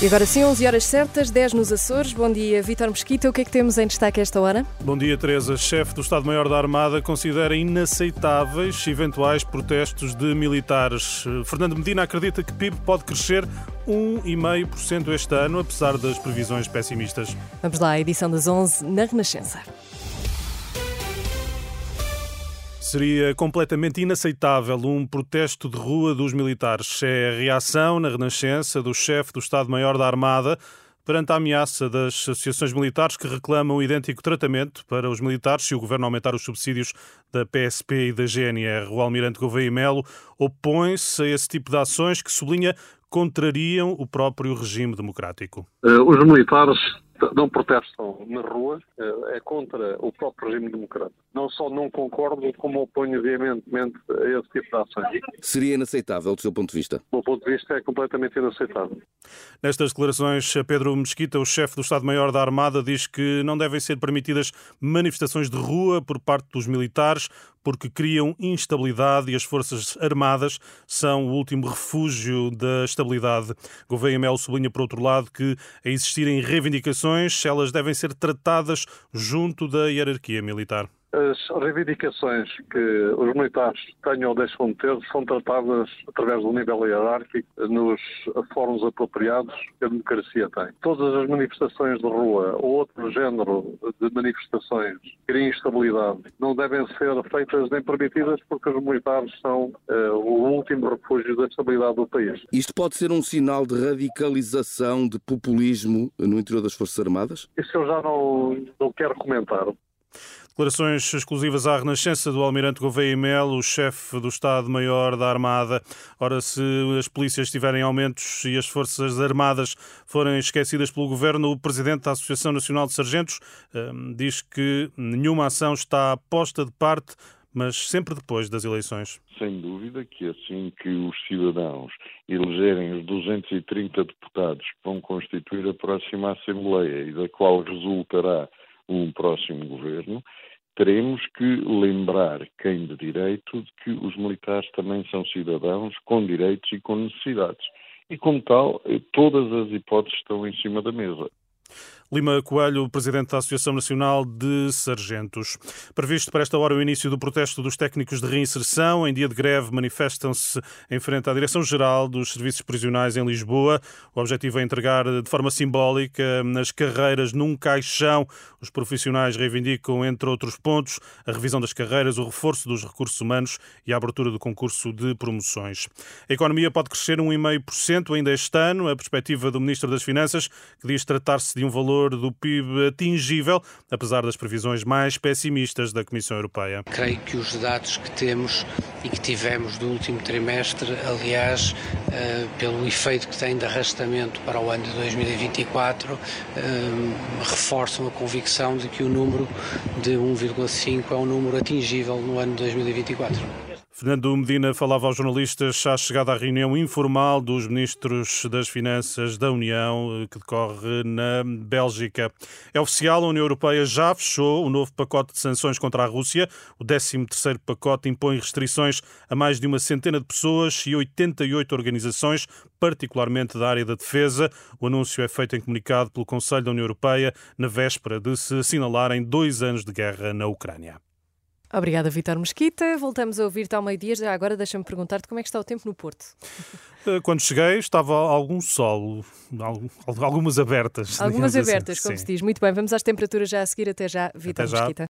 E agora sim, 11 horas certas, 10 nos Açores. Bom dia, Vítor Mesquita. O que é que temos em destaque a esta hora? Bom dia, Teresa. Chefe do Estado-Maior da Armada considera inaceitáveis eventuais protestos de militares. Fernando Medina acredita que PIB pode crescer 1,5% este ano, apesar das previsões pessimistas. Vamos lá, edição das 11 na Renascença. Seria completamente inaceitável um protesto de rua dos militares. É a reação na Renascença do chefe do Estado-Maior da Armada perante a ameaça das associações militares que reclamam idêntico tratamento para os militares se o governo aumentar os subsídios da PSP e da GNR. O almirante Gouveia Melo opõe-se a esse tipo de ações que sublinha contrariam o próprio regime democrático. Eh, os militares não protestam na rua, eh, é contra o próprio regime democrático. Não só não concordo, como oponho veementemente a esse tipo de ações. Seria inaceitável, do seu ponto de vista? Do meu ponto de vista, é completamente inaceitável. Nestas declarações, Pedro Mesquita, o chefe do Estado-Maior da Armada, diz que não devem ser permitidas manifestações de rua por parte dos militares, porque criam instabilidade e as Forças Armadas são o último refúgio da estabilidade. Gouveia Melo sublinha, por outro lado, que a existirem reivindicações, elas devem ser tratadas junto da hierarquia militar. As reivindicações que os militares tenham ou deixam de ter são tratadas através do nível hierárquico nos fóruns apropriados que a democracia tem. Todas as manifestações de rua ou outro género de manifestações que criem instabilidade não devem ser feitas nem permitidas porque os militares são uh, o último refúgio da estabilidade do país. Isto pode ser um sinal de radicalização, de populismo no interior das Forças Armadas? Isso eu já não, não quero comentar. Declarações exclusivas à Renascença do Almirante Gouveia e Melo, o chefe do Estado-Maior da Armada. Ora, se as polícias tiverem aumentos e as Forças Armadas forem esquecidas pelo Governo, o Presidente da Associação Nacional de Sargentos hum, diz que nenhuma ação está posta de parte, mas sempre depois das eleições. Sem dúvida que assim que os cidadãos elegerem os 230 deputados que vão constituir a próxima Assembleia e da qual resultará um próximo governo, teremos que lembrar quem de direito de que os militares também são cidadãos com direitos e com necessidades. E, como tal, todas as hipóteses estão em cima da mesa. Lima Coelho, presidente da Associação Nacional de Sargentos. Previsto para esta hora o início do protesto dos técnicos de reinserção. Em dia de greve, manifestam-se em frente à Direção-Geral dos Serviços Prisionais em Lisboa. O objetivo é entregar de forma simbólica nas carreiras num caixão. Os profissionais reivindicam, entre outros pontos, a revisão das carreiras, o reforço dos recursos humanos e a abertura do concurso de promoções. A economia pode crescer 1,5% ainda este ano. A perspectiva do Ministro das Finanças, que diz tratar-se de um valor valor do PIB atingível, apesar das previsões mais pessimistas da Comissão Europeia. Creio que os dados que temos e que tivemos do último trimestre, aliás, eh, pelo efeito que tem de arrastamento para o ano de 2024, eh, reforçam a convicção de que o número de 1,5 é um número atingível no ano de 2024. Fernando Medina falava aos jornalistas à chegada à reunião informal dos ministros das Finanças da União, eh, que decorre na Bélgica. É oficial, a União Europeia já fechou o novo pacote de sanções contra a Rússia. O 13º pacote impõe restrições a mais de uma centena de pessoas e 88 organizações, particularmente da área da defesa. O anúncio é feito em comunicado pelo Conselho da União Europeia na véspera de se assinalarem dois anos de guerra na Ucrânia. Obrigada, Vitor Mesquita. Voltamos a ouvir-te ao meio-dia. Já agora deixa-me perguntar-te como é que está o tempo no Porto. Eh, quando cheguei estava algum sol, algumas abertas. Algumas assim. abertas, assim. como Sim. se diz. Muito bem, vamos às temperaturas já a seguir. Até já, Vitor Mesquita.